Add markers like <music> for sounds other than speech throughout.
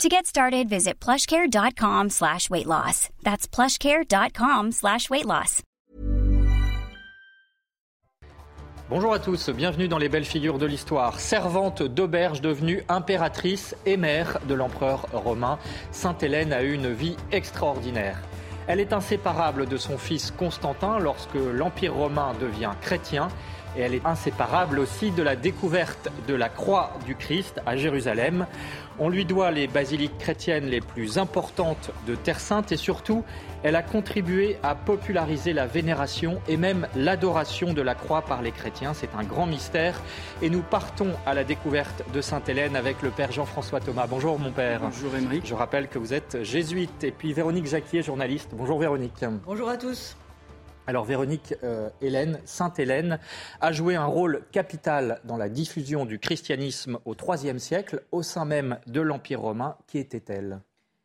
To get started, visit plushcare.com slash weight loss. That's plushcare.com slash weight loss. Bonjour à tous, bienvenue dans les belles figures de l'histoire. Servante d'auberge devenue impératrice et mère de l'empereur romain, Sainte Hélène a eu une vie extraordinaire. Elle est inséparable de son fils Constantin lorsque l'Empire romain devient chrétien et elle est inséparable aussi de la découverte de la croix du Christ à Jérusalem. On lui doit les basiliques chrétiennes les plus importantes de Terre Sainte et surtout, elle a contribué à populariser la vénération et même l'adoration de la croix par les chrétiens. C'est un grand mystère et nous partons à la découverte de Sainte Hélène avec le Père Jean-François Thomas. Bonjour mon Père. Bonjour Émeric. Je rappelle que vous êtes jésuite et puis Véronique Jacquier, journaliste. Bonjour Véronique. Bonjour à tous. Alors Véronique euh, Hélène, Sainte Hélène, a joué un rôle capital dans la diffusion du christianisme au IIIe siècle au sein même de l'Empire romain. Qui était-elle?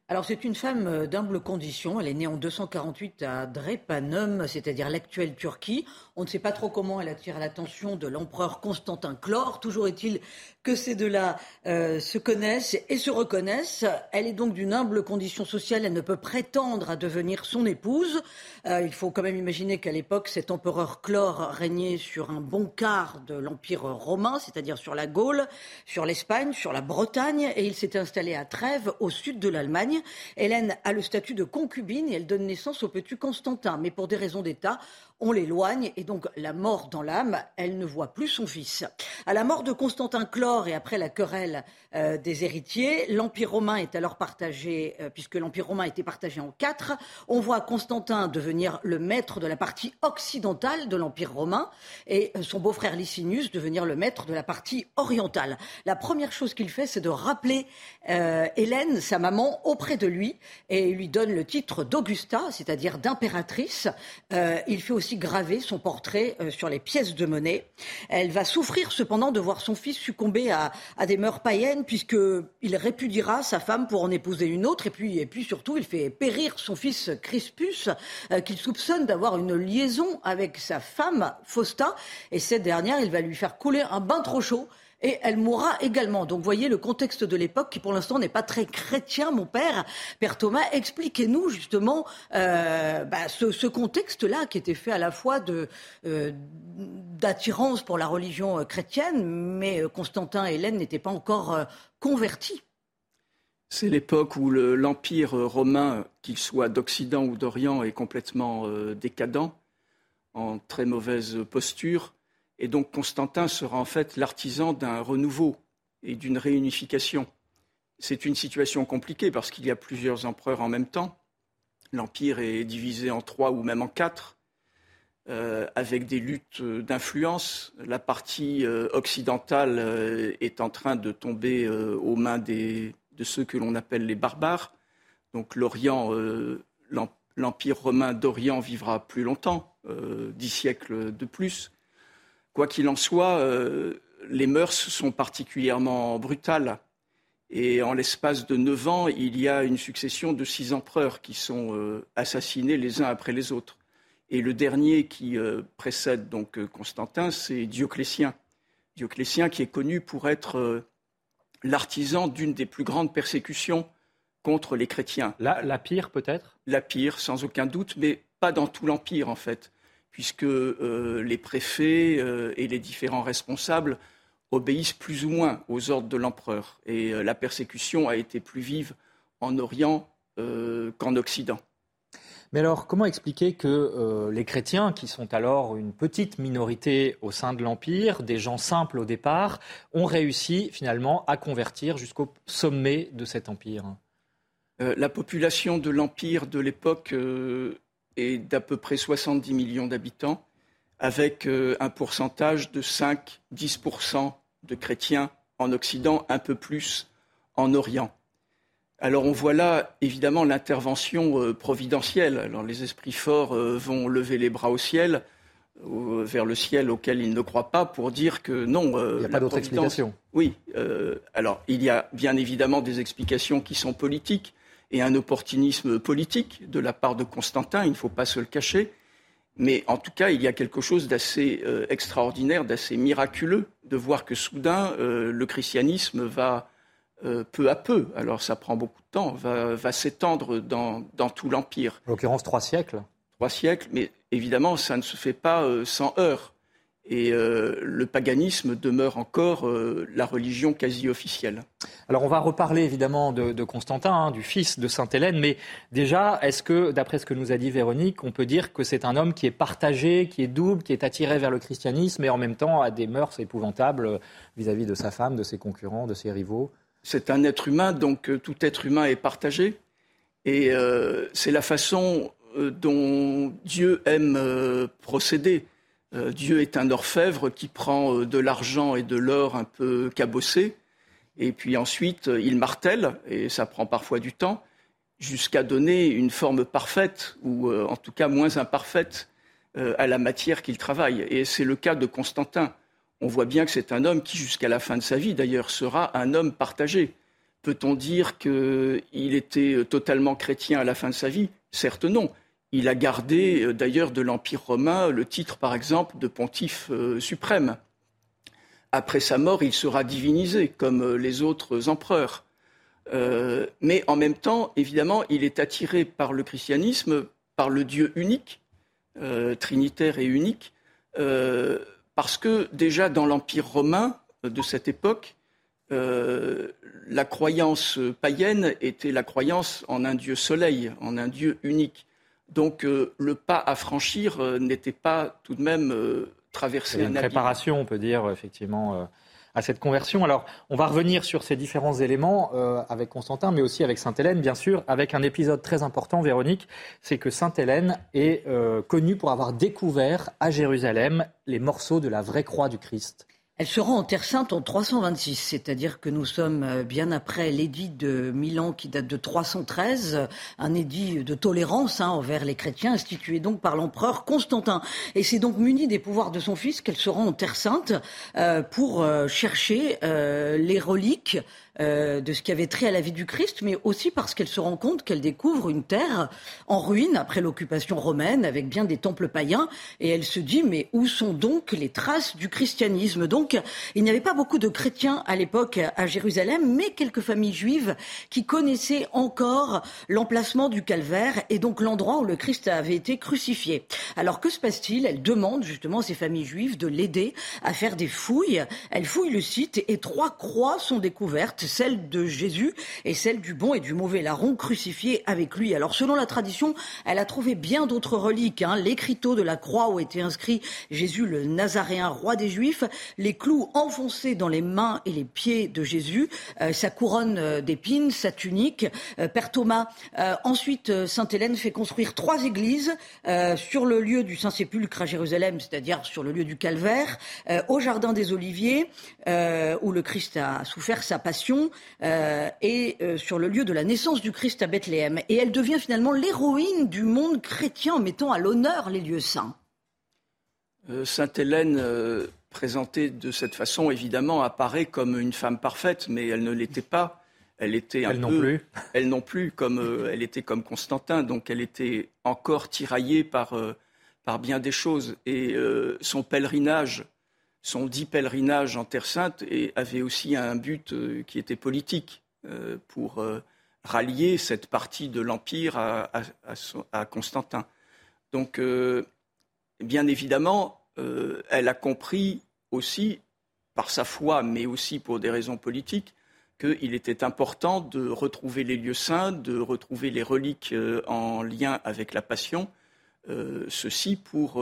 Alors c'est une femme euh, d'humble condition. Elle est née en 248 à Drepanum, c'est-à-dire l'actuelle Turquie. On ne sait pas trop comment elle attire l'attention de l'empereur Constantin Chlore. Toujours est-il que ces deux-là euh, se connaissent et se reconnaissent. Elle est donc d'une humble condition sociale. Elle ne peut prétendre à devenir son épouse. Euh, il faut quand même imaginer qu'à l'époque, cet empereur Chlore régnait sur un bon quart de l'empire romain, c'est-à-dire sur la Gaule, sur l'Espagne, sur la Bretagne, et il s'est installé à Trèves, au sud de l'Allemagne. Hélène a le statut de concubine et elle donne naissance au petit Constantin. Mais pour des raisons d'État, on l'éloigne et donc la mort dans l'âme, elle ne voit plus son fils. À la mort de Constantin Chlore et après la querelle euh, des héritiers, l'Empire romain est alors partagé, euh, puisque l'Empire romain était partagé en quatre. On voit Constantin devenir le maître de la partie occidentale de l'Empire romain et euh, son beau-frère Licinius devenir le maître de la partie orientale. La première chose qu'il fait, c'est de rappeler Hélène, sa maman, auprès de lui et lui donne le titre d'Augusta, c'est-à-dire d'impératrice. il fait aussi graver son portrait euh, sur les pièces de monnaie. Elle va souffrir cependant de voir son fils succomber à, des mœurs païennes, puisqu'il répudiera sa femme pour en épouser une autre, et puis, et puis surtout, il fait périr son fils Crispus, euh, qu'il soupçonne d'avoir une liaison avec sa femme Fausta, et cette dernière, il va lui faire couler un bain trop chaud et elle mourra également. Donc voyez le contexte de l'époque qui pour l'instant n'est pas très chrétien, mon père. Père Thomas, expliquez-nous justement euh, bah, ce, contexte-là qui était fait à la fois euh, d'attirance pour la religion euh, chrétienne, mais Constantin et Hélène n'étaient pas encore convertis. C'est l'époque où l'Empire romain, qu'il soit d'Occident ou d'Orient, est complètement décadent, en très mauvaise posture. Et donc Constantin sera en fait l'artisan d'un renouveau et d'une réunification. C'est une situation compliquée parce qu'il y a plusieurs empereurs en même temps. L'empire est divisé en trois ou même en quatre, euh, avec des luttes d'influence. La partie euh, occidentale euh, est en train de tomber aux mains de ceux que l'on appelle les barbares. Donc l'Orient, l'empire romain d'Orient vivra plus longtemps, dix siècles de plus. Quoi qu'il en soit, euh, les mœurs sont particulièrement brutales. Et en l'espace de neuf ans, il y a une succession de six empereurs qui sont euh, assassinés les uns après les autres. Et le dernier qui euh, précède donc Constantin, c'est Dioclétien. Dioclétien qui est connu pour être l'artisan d'une des plus grandes persécutions contre les chrétiens. la pire peut-être? La pire, sans aucun doute, mais pas dans tout l'Empire en fait puisque euh, les préfets euh, et les différents responsables obéissent plus ou moins aux ordres de l'empereur. Et euh, la persécution a été plus vive en Orient qu'en Occident. Mais alors, comment expliquer que les chrétiens, qui sont alors une petite minorité au sein de l'Empire, des gens simples au départ, ont réussi finalement à convertir jusqu'au sommet de cet empire? La population de l'Empire de l'époque est d'à peu près 70 millions d'habitants, avec euh, un pourcentage de 5-10% de chrétiens en Occident, un peu plus en Orient. Alors on voit là évidemment l'intervention providentielle. Alors les esprits forts vont lever les bras au ciel, vers le ciel auquel ils ne croient pas, pour dire que non. il n'y a pas d'autre explication. Oui. alors il y a bien évidemment des explications qui sont politiques et un opportunisme politique de la part de Constantin, il ne faut pas se le cacher. Mais en tout cas, il y a quelque chose d'assez euh, extraordinaire, d'assez miraculeux de voir que soudain, euh, le christianisme va euh, peu à peu, alors ça prend beaucoup de temps, va, s'étendre dans, dans, tout l'Empire. En l'occurrence, trois siècles. Trois siècles, mais évidemment, ça ne se fait pas sans heurts. Et euh, le paganisme demeure encore euh, la religion quasi officielle. Alors on va reparler évidemment de, Constantin, hein, du fils de Sainte Hélène, mais déjà, est-ce que, d'après ce que nous a dit Véronique, on peut dire que c'est un homme qui est partagé, qui est double, qui est attiré vers le christianisme et en même temps a des mœurs épouvantables vis-à-vis de sa femme, de ses concurrents, de ses rivaux? C'est un être humain, donc euh, tout être humain est partagé. Et c'est la façon dont Dieu aime procéder. Euh, Dieu est un orfèvre qui prend euh, de l'argent et de l'or un peu cabossé, et puis ensuite euh, il martèle, et ça prend parfois du temps, jusqu'à donner une forme parfaite, ou en tout cas moins imparfaite, à la matière qu'il travaille. Et c'est le cas de Constantin. On voit bien que c'est un homme qui, jusqu'à la fin de sa vie d'ailleurs, sera un homme partagé. Peut-on dire qu'il était totalement chrétien à la fin de sa vie? Certes non. Il a gardé euh, d'ailleurs de l'Empire romain le titre, par exemple, de pontife euh, suprême. Après sa mort, il sera divinisé comme euh, les autres empereurs. mais en même temps, évidemment, il est attiré par le christianisme, par le Dieu unique, trinitaire et unique, parce que déjà dans l'Empire romain de cette époque, la croyance païenne était la croyance en un Dieu soleil, en un Dieu unique. Donc euh, le pas à franchir euh, n'était pas tout de même euh, traversé une préparation, on peut dire, effectivement, à cette conversion. Alors, on va revenir sur ces différents éléments avec Constantin, mais aussi avec Sainte-Hélène, bien sûr, avec un épisode très important, Véronique, c'est que Sainte-Hélène est connue pour avoir découvert à Jérusalem les morceaux de la vraie croix du Christ. Elle se rend en Terre Sainte en 326, c'est-à-dire que nous sommes euh, bien après l'édit de Milan qui date de 313, un édit de tolérance hein, envers les chrétiens institué donc par l'empereur Constantin. Et c'est donc muni des pouvoirs de son fils qu'elle se rend en Terre Sainte euh, pour euh, chercher les reliques euh, de ce qui avait trait à la vie du Christ, mais aussi parce qu'elle se rend compte qu'elle découvre une terre en ruine après l'occupation romaine, avec bien des temples païens, et elle se dit mais où sont donc les traces du christianisme? Donc il n'y avait pas beaucoup de chrétiens à l'époque à Jérusalem, mais quelques familles juives qui connaissaient encore l'emplacement du calvaire et donc l'endroit où le Christ avait été crucifié. Alors que se passe-t-il? Elle demande justement à ces familles juives de l'aider à faire des fouilles. Elle fouille le site et trois croix sont découvertes celle de Jésus et celle du bon et du mauvais larron crucifié avec lui. Alors selon la tradition, elle a trouvé bien d'autres reliques. Hein. L'écriteau de la croix où était inscrit Jésus le Nazaréen, roi des Juifs, les clous enfoncés dans les mains et les pieds de Jésus, euh, sa couronne euh, d'épines, sa tunique. Euh, Père Thomas, ensuite Sainte Hélène fait construire trois églises sur le lieu du Saint-Sépulcre à Jérusalem, c'est-à-dire sur le lieu du Calvaire, au Jardin des Oliviers, où le Christ a souffert sa passion euh, et euh, sur le lieu de la naissance du Christ à Bethléem. Et elle devient finalement l'héroïne du monde chrétien en mettant à l'honneur les lieux saints. Euh, Sainte Hélène, présentée de cette façon, évidemment, apparaît comme une femme parfaite, mais elle ne l'était pas. Elle était un elle non plus. <laughs> Elle non plus, comme elle était comme Constantin, donc elle était encore tiraillée par par bien des choses. Et son pèlerinage son dit pèlerinage en Terre Sainte et avait aussi un but euh, qui était politique euh, pour euh, rallier cette partie de l'Empire à, Constantin. Donc, bien évidemment, elle a compris aussi, par sa foi, mais aussi pour des raisons politiques, qu'il était important de retrouver les lieux saints, de retrouver les reliques en lien avec la Passion, ceci pour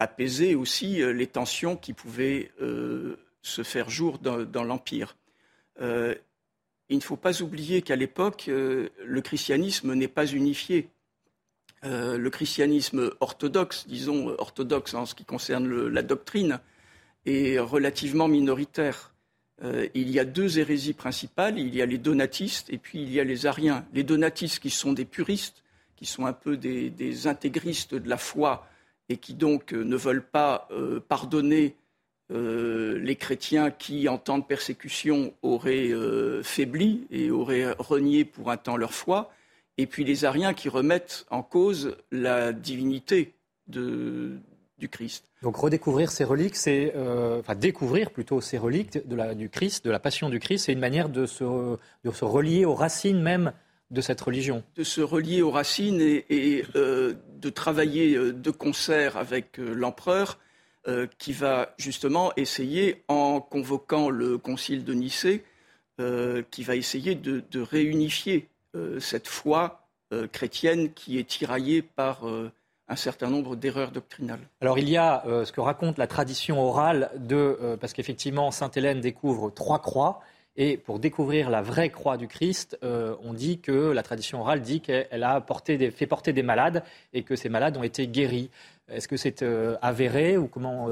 apaiser aussi euh, les tensions qui pouvaient euh, se faire jour dans, l'Empire. Euh, il ne faut pas oublier qu'à l'époque, le christianisme n'est pas unifié. le christianisme orthodoxe, disons orthodoxe en ce qui concerne la doctrine, est relativement minoritaire. il y a deux hérésies principales. Il y a les donatistes et puis il y a les ariens. Les donatistes qui sont des puristes, qui sont un peu des, intégristes de la foi et qui donc ne veulent pas pardonner les chrétiens qui, en temps de persécution, auraient faibli et auraient renié pour un temps leur foi et puis les Ariens qui remettent en cause la divinité du Christ. Donc redécouvrir ces reliques, c'est euh, enfin découvrir plutôt ces reliques de la, du Christ, de la Passion du Christ, c'est une manière de se, se, relier aux racines même de cette religion. De se relier aux racines et, euh, de travailler euh, de concert avec l'empereur, qui va justement essayer, en convoquant le concile de Nicée, qui va essayer de, de réunifier euh, cette foi euh, chrétienne qui est tiraillée par euh, un certain nombre d'erreurs doctrinales. Alors il y a ce que raconte la tradition orale de, parce qu'effectivement Sainte Hélène découvre trois croix, et pour découvrir la vraie croix du Christ, on dit que la tradition orale dit qu'elle a fait porter des malades et que ces malades ont été guéris. Est-ce que c'est avéré ou comment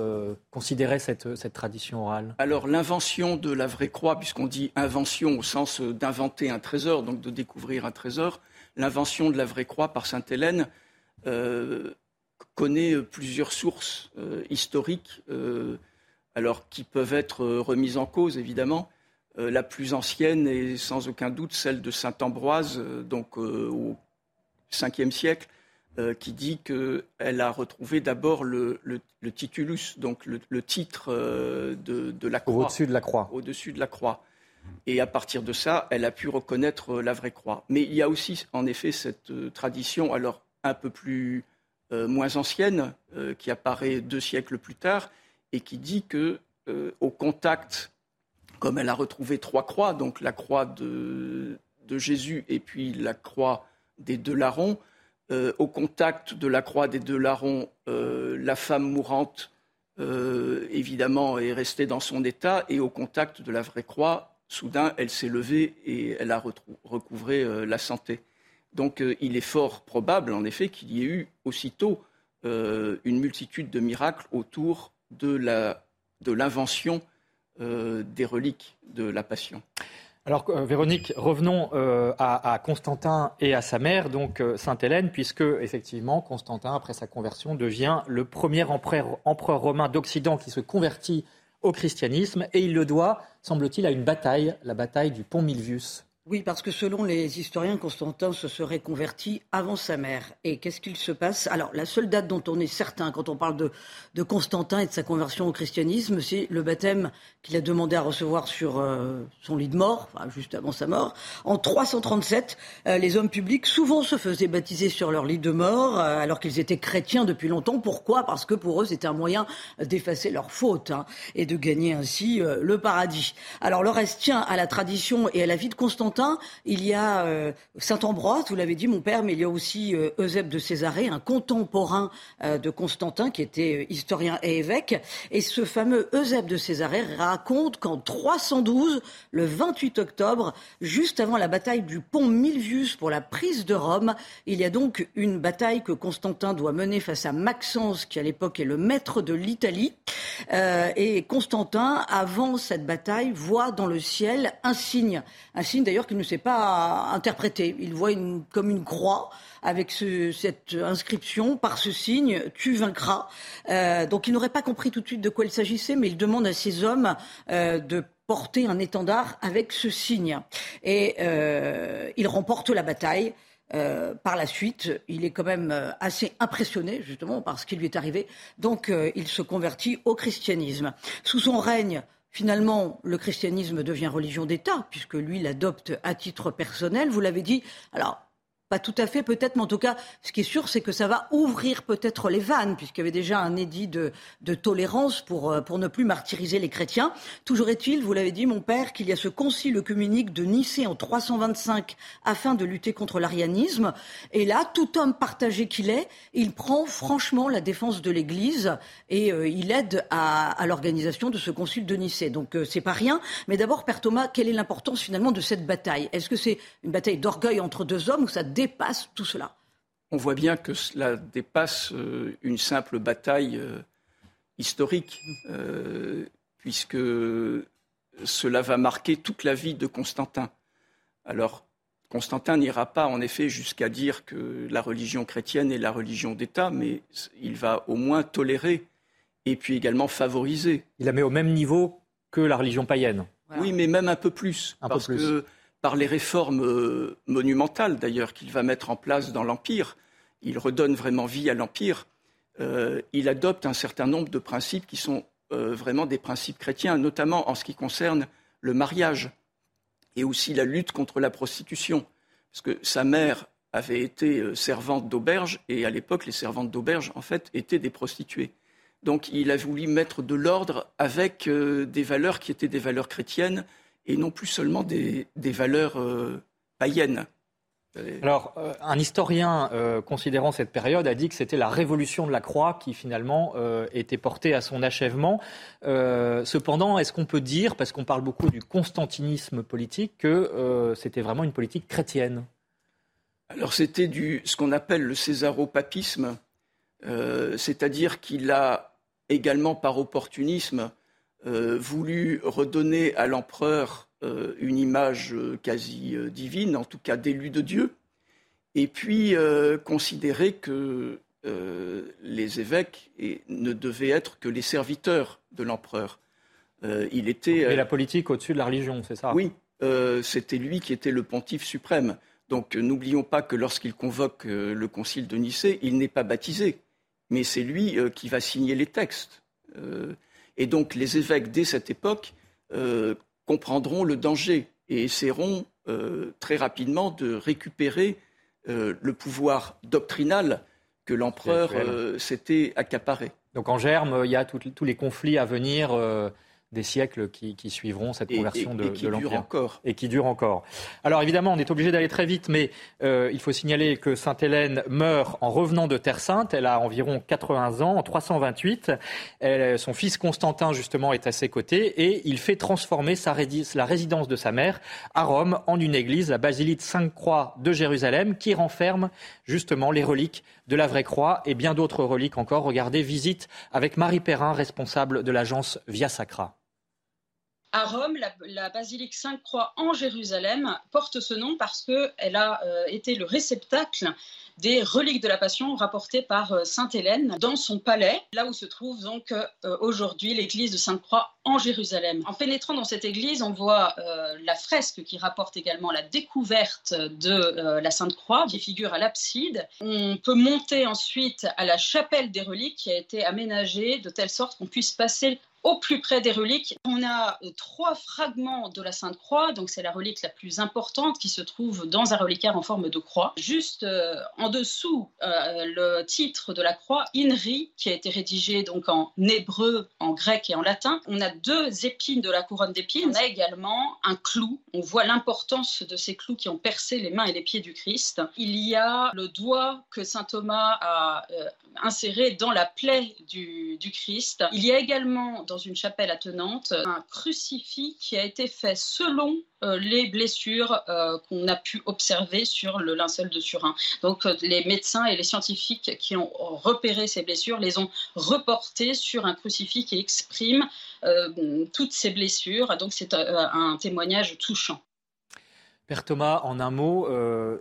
considérer cette, cette, tradition orale? Alors l'invention de la vraie croix, puisqu'on dit invention au sens d'inventer un trésor, donc de découvrir un trésor, l'invention de la vraie croix par Sainte Hélène euh, connaît plusieurs sources euh, historiques, euh, alors qui peuvent être remises en cause évidemment. La plus ancienne est sans aucun doute celle de Saint Ambroise, donc au 5e siècle, qui dit qu'elle a retrouvé d'abord le, titulus, donc le, titre de, la croix. Au-dessus de la croix. Au-dessus de la croix. Et à partir de ça, elle a pu reconnaître la vraie croix. Mais il y a aussi, en effet, cette tradition, alors un peu plus euh, moins ancienne, euh, qui apparaît deux siècles plus tard, et qui dit que euh, au contact, comme elle a retrouvé trois croix, donc la croix de, Jésus et puis la croix des deux larrons, au contact de la croix des deux larrons, la femme mourante, évidemment, est restée dans son état, et au contact de la vraie croix, soudain, elle s'est levée et elle a recouvré la santé. Donc euh, il est fort probable, en effet, qu'il y ait eu aussitôt euh, une multitude de miracles autour de l'invention euh, des reliques de la Passion. Alors, Véronique, revenons à, Constantin et à sa mère, donc Sainte Hélène, puisque effectivement, Constantin, après sa conversion, devient le premier empereur romain d'Occident qui se convertit au christianisme, et il le doit, semble-t-il, à une bataille, la bataille du pont Milvius. Oui, parce que selon les historiens, Constantin se serait converti avant sa mère. Et qu'est-ce qu'il se passe? Alors, la seule date dont on est certain quand on parle de, Constantin et de sa conversion au christianisme, c'est le baptême qu'il a demandé à recevoir sur euh, son lit de mort, enfin, juste avant sa mort. En 337, euh, les hommes publics souvent se faisaient baptiser sur leur lit de mort, euh, alors qu'ils étaient chrétiens depuis longtemps. Pourquoi? Parce que pour eux, c'était un moyen d'effacer leurs fautes hein, et de gagner ainsi le paradis. Alors, le reste tient à la tradition et à la vie de Constantin il y a euh, Saint Ambroise, vous l'avez dit, mon père, mais il y a aussi euh, Eusèbe de Césarée, un contemporain euh, de Constantin qui était historien et évêque. Et ce fameux Eusèbe de Césarée raconte qu'en 312, le 28 octobre, juste avant la bataille du pont Milvius pour la prise de Rome, il y a donc une bataille que Constantin doit mener face à Maxence, qui à l'époque est le maître de l'Italie. et Constantin, avant cette bataille, voit dans le ciel un signe, un signe d'ailleurs qu'il ne sait pas interpréter. Il voit une, comme une croix avec cette inscription, par ce signe, tu vaincras. Euh, donc il n'aurait pas compris tout de suite de quoi il s'agissait, mais il demande à ses hommes euh, de porter un étendard avec ce signe. Et euh, il remporte la bataille. par la suite, il est quand même assez impressionné justement par ce qui lui est arrivé. Donc, il se convertit au christianisme. Sous son règne, Finalement, le christianisme devient religion d'État, puisque lui l'adopte à titre personnel. Vous l'avez dit. Alors, pas tout à fait, peut-être, mais en tout cas, ce qui est sûr, c'est que ça va ouvrir peut-être les vannes, puisqu'il y avait déjà un édit de, tolérance pour, euh, pour ne plus martyriser les chrétiens. Toujours est-il, vous l'avez dit, mon père, qu'il y a ce concile œcuménique de Nicée en 325 afin de lutter contre l'arianisme. Et là, tout homme partagé qu'il est, il prend franchement la défense de l'Église et euh, il aide à, à l'organisation de ce concile de Nicée. Donc, euh, c'est pas rien. Mais d'abord, Père Thomas, quelle est l'importance finalement de cette bataille? Est-ce que c'est une bataille d'orgueil entre deux hommes ou ça dépasse tout cela On voit bien que cela dépasse euh, une simple bataille euh, historique, euh, puisque cela va marquer toute la vie de Constantin. Alors, Constantin n'ira pas en effet jusqu'à dire que la religion chrétienne est la religion d'État, mais il va au moins tolérer et puis également favoriser. Il la met au même niveau que la religion païenne. Oui, mais même un peu plus. parce que par les réformes euh, monumentales d'ailleurs qu'il va mettre en place dans l'Empire, il redonne vraiment vie à l'Empire. Euh, il adopte un certain nombre de principes qui sont euh, vraiment des principes chrétiens, notamment en ce qui concerne le mariage et aussi la lutte contre la prostitution. Parce que sa mère avait été servante d'auberge et à l'époque, les servantes d'auberge, en fait, étaient des prostituées. Donc il a voulu mettre de l'ordre avec des valeurs qui étaient des valeurs chrétiennes et non plus seulement des, valeurs euh, païennes. Alors, euh, un historien euh, considérant cette période a dit que c'était la révolution de la croix qui finalement était portée à son achèvement. cependant, est-ce qu'on peut dire, parce qu'on parle beaucoup du constantinisme politique, que c'était vraiment une politique chrétienne? Alors, c'était du ce qu'on appelle le césaropapisme, c'est-à-dire qu'il a également par opportunisme euh, voulu redonner à l'empereur euh, une image euh, quasi divine, en tout cas d'élu de Dieu, et puis considérer que les évêques ne devaient être que les serviteurs de l'empereur. il était. la politique au-dessus de la religion, c'est ça? Oui, c'était lui qui était le pontife suprême. Donc n'oublions pas que lorsqu'il convoque le concile de Nicée, il n'est pas baptisé, mais c'est lui qui va signer les textes. Et donc les évêques, dès cette époque, euh, comprendront le danger et essaieront euh, très rapidement de récupérer euh, le pouvoir doctrinal que l'empereur s'était accaparé. Donc en germe, il y a tous les conflits à venir des siècles qui, suivront cette conversion de, de l'Empire. encore. Et qui dure encore. Alors évidemment, on est obligé d'aller très vite, mais euh, il faut signaler que Sainte-Hélène meurt en revenant de Terre Sainte. Elle a environ 80 ans, en 328. son fils Constantin, justement, est à ses côtés et il fait transformer sa la résidence de sa mère à Rome en une église, la basilique Sainte-Croix de Jérusalem, qui renferme justement les reliques de la vraie croix et bien d'autres reliques encore. Regardez, visite avec Marie Perrin, responsable de l'agence Via Sacra. À Rome, la, basilique Sainte-Croix en Jérusalem porte ce nom parce qu'elle a euh, été le réceptacle des reliques de la Passion rapportées par euh, Sainte Hélène dans son palais, là où se trouve donc euh, aujourd'hui l'église de Sainte-Croix en Jérusalem. En pénétrant dans cette église, on voit la fresque qui rapporte également la découverte de la Sainte-Croix qui figure à l'abside. On peut monter ensuite à la chapelle des reliques qui a été aménagée de telle sorte qu'on puisse passer au plus près des reliques. On a euh, trois fragments de la Sainte Croix, donc c'est la relique la plus importante qui se trouve dans un reliquaire en forme de croix. Juste euh, en dessous, euh, le titre de la croix, INRI, qui a été rédigé donc en hébreu, en grec et en latin. On a deux épines de la couronne d'épines. On a également un clou. On voit l'importance de ces clous qui ont percé les mains et les pieds du Christ. Il y a le doigt que saint Thomas a inséré dans la plaie du, du Christ. Il y a également dans une chapelle attenante un crucifix qui a été fait selon euh, les blessures euh, qu'on a pu observer sur le linceul de Turin. Donc euh, les médecins et les scientifiques qui ont repéré ces blessures les ont reportées sur un crucifix qui exprime toutes ces blessures. Donc c'est un témoignage touchant. Père Thomas, en un mot,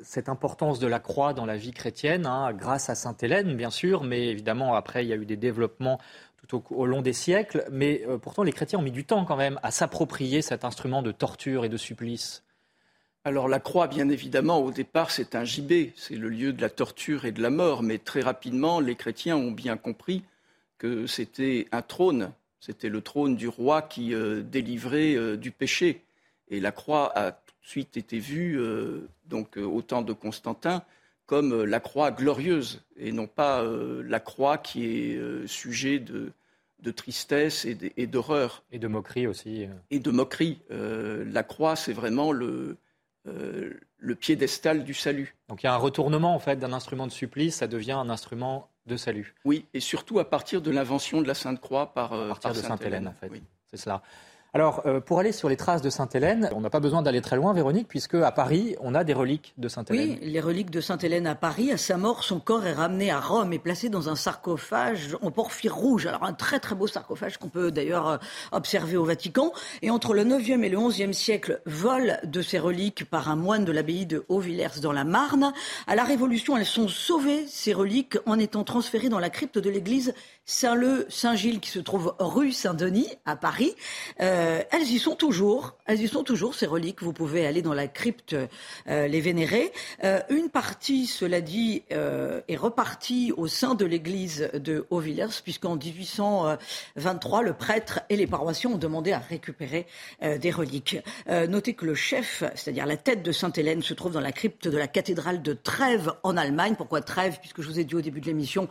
cette importance de la croix dans la vie chrétienne, hein, grâce à Sainte Hélène, bien sûr, mais évidemment, après, il y a eu des développements au, long des siècles, mais euh, pourtant les chrétiens ont mis du temps quand même à s'approprier cet instrument de torture et de supplice. Alors la croix, bien évidemment, au départ, c'est un gibet, c'est le lieu de la torture et de la mort, mais très rapidement, les chrétiens ont bien compris que c'était un trône, c'était le trône du roi qui euh, délivrait euh, du péché. Et la croix a tout de suite été vue, donc au temps de Constantin, comme la croix glorieuse et non pas la croix qui est sujet de, de tristesse et d'horreur. Et de moquerie aussi. Euh. Et de moquerie. Euh, la croix, c'est vraiment le, euh, le piédestal du salut. Donc il y a un retournement en fait d'un instrument de supplice, ça devient un instrument de salut. Oui, et surtout à partir de l'invention de la Sainte Croix par, à partir de Sainte Hélène, en fait. C'est cela. Alors, euh, pour aller sur les traces de Sainte-Hélène, on n'a pas besoin d'aller très loin, Véronique, puisque à Paris, on a des reliques de Sainte-Hélène. Oui, les reliques de Sainte-Hélène à Paris. À sa mort, son corps est ramené à Rome et placé dans un sarcophage en porphyre rouge. Alors, un très très beau sarcophage qu'on peut d'ailleurs euh, observer au Vatican. Et entre le 9e et le 11e siècle, vol de ces reliques par un moine de l'abbaye de Haut-Villers dans la Marne. À la Révolution, elles sont sauvées, ces reliques, en étant transférées dans la crypte de l'église Saint-Leu-Saint-Gilles qui se trouve rue Saint-Denis à Paris. Euh, elles y sont toujours. Elles y sont toujours ces reliques. Vous pouvez aller dans la crypte euh, les vénérer. Euh, une partie, cela dit, est repartie au sein de l'église de Haut-Villers puisqu'en 1823, le prêtre et les paroissiens ont demandé à récupérer des reliques. notez que le chef, c'est-à-dire la tête de Sainte-Hélène, se trouve dans la crypte de la cathédrale de Trèves en Allemagne. Pourquoi Trèves? Puisque je vous ai dit au début de l'émission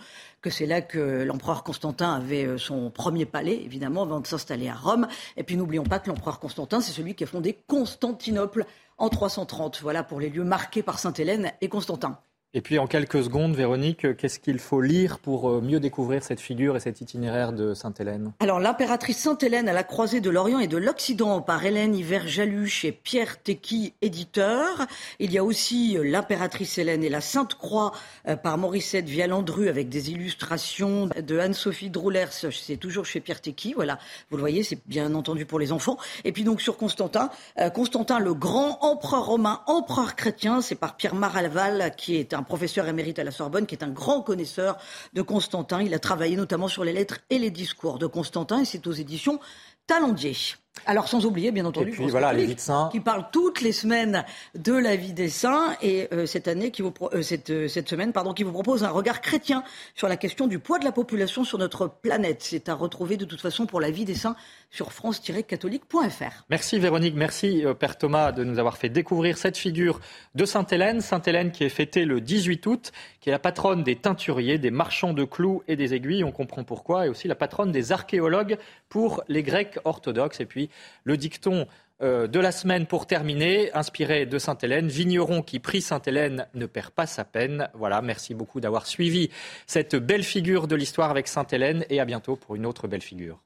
que c'est là que l'empereur Constantin avait euh, son premier palais, évidemment, avant de s'installer à Rome. Et puis n'oublions pas que l'empereur Constantin, c'est celui qui a fondé Constantinople en 330. Voilà pour les lieux marqués par Sainte-Hélène et Constantin. Et puis en quelques secondes, Véronique, qu'est-ce qu'il faut lire pour euh, mieux découvrir cette figure et cet itinéraire de Sainte-Hélène? Alors l'impératrice Sainte-Hélène à la croisée de l'Orient et de l'Occident par Hélène Hiver-Jaluche et Pierre Tecky, éditeur. Il y a aussi euh, l'impératrice Hélène et la Sainte Croix euh, par Morissette Vialandru avec des illustrations de Anne-Sophie Droulers. C'est toujours chez Pierre Tecky. Voilà, vous le voyez, c'est bien entendu pour les enfants. Et puis donc sur Constantin, Constantin le grand empereur romain, empereur chrétien, c'est par Pierre Maralval qui est un professeur émérite à la Sorbonne, qui est un grand connaisseur de Constantin. Il a travaillé notamment sur les lettres et les discours de Constantin, et c'est aux éditions Talendier. Alors sans oublier bien entendu puis, voilà, les saints. qui parle toutes les semaines de la vie des saints et euh, cette année qui vous euh, cette, euh, cette semaine pardon qui vous propose un regard chrétien sur la question du poids de la population sur notre planète. C'est à retrouver de toute façon pour la vie des saints sur france-catholique.fr. Merci Véronique, merci Père Thomas de nous avoir fait découvrir cette figure de Sainte Hélène, Sainte Hélène qui est fêtée le 18 août, qui est la patronne des teinturiers, des marchands de clous et des aiguilles, on comprend pourquoi, et aussi la patronne des archéologues pour les Grecs orthodoxes et puis le dicton euh, de la semaine pour terminer, inspiré de Sainte-Hélène. Vigneron qui prie Sainte-Hélène ne perd pas sa peine. Voilà, merci beaucoup d'avoir suivi cette belle figure de l'histoire avec Sainte-Hélène et à bientôt pour une autre belle figure.